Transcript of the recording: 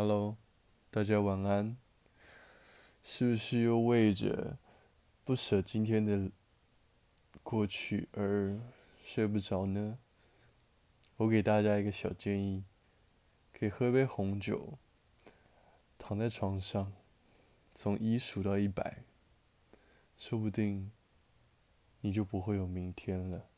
Hello，大家晚安。是不是又为着不舍今天的过去而睡不着呢？我给大家一个小建议，可以喝杯红酒，躺在床上，从一数到一百，说不定你就不会有明天了。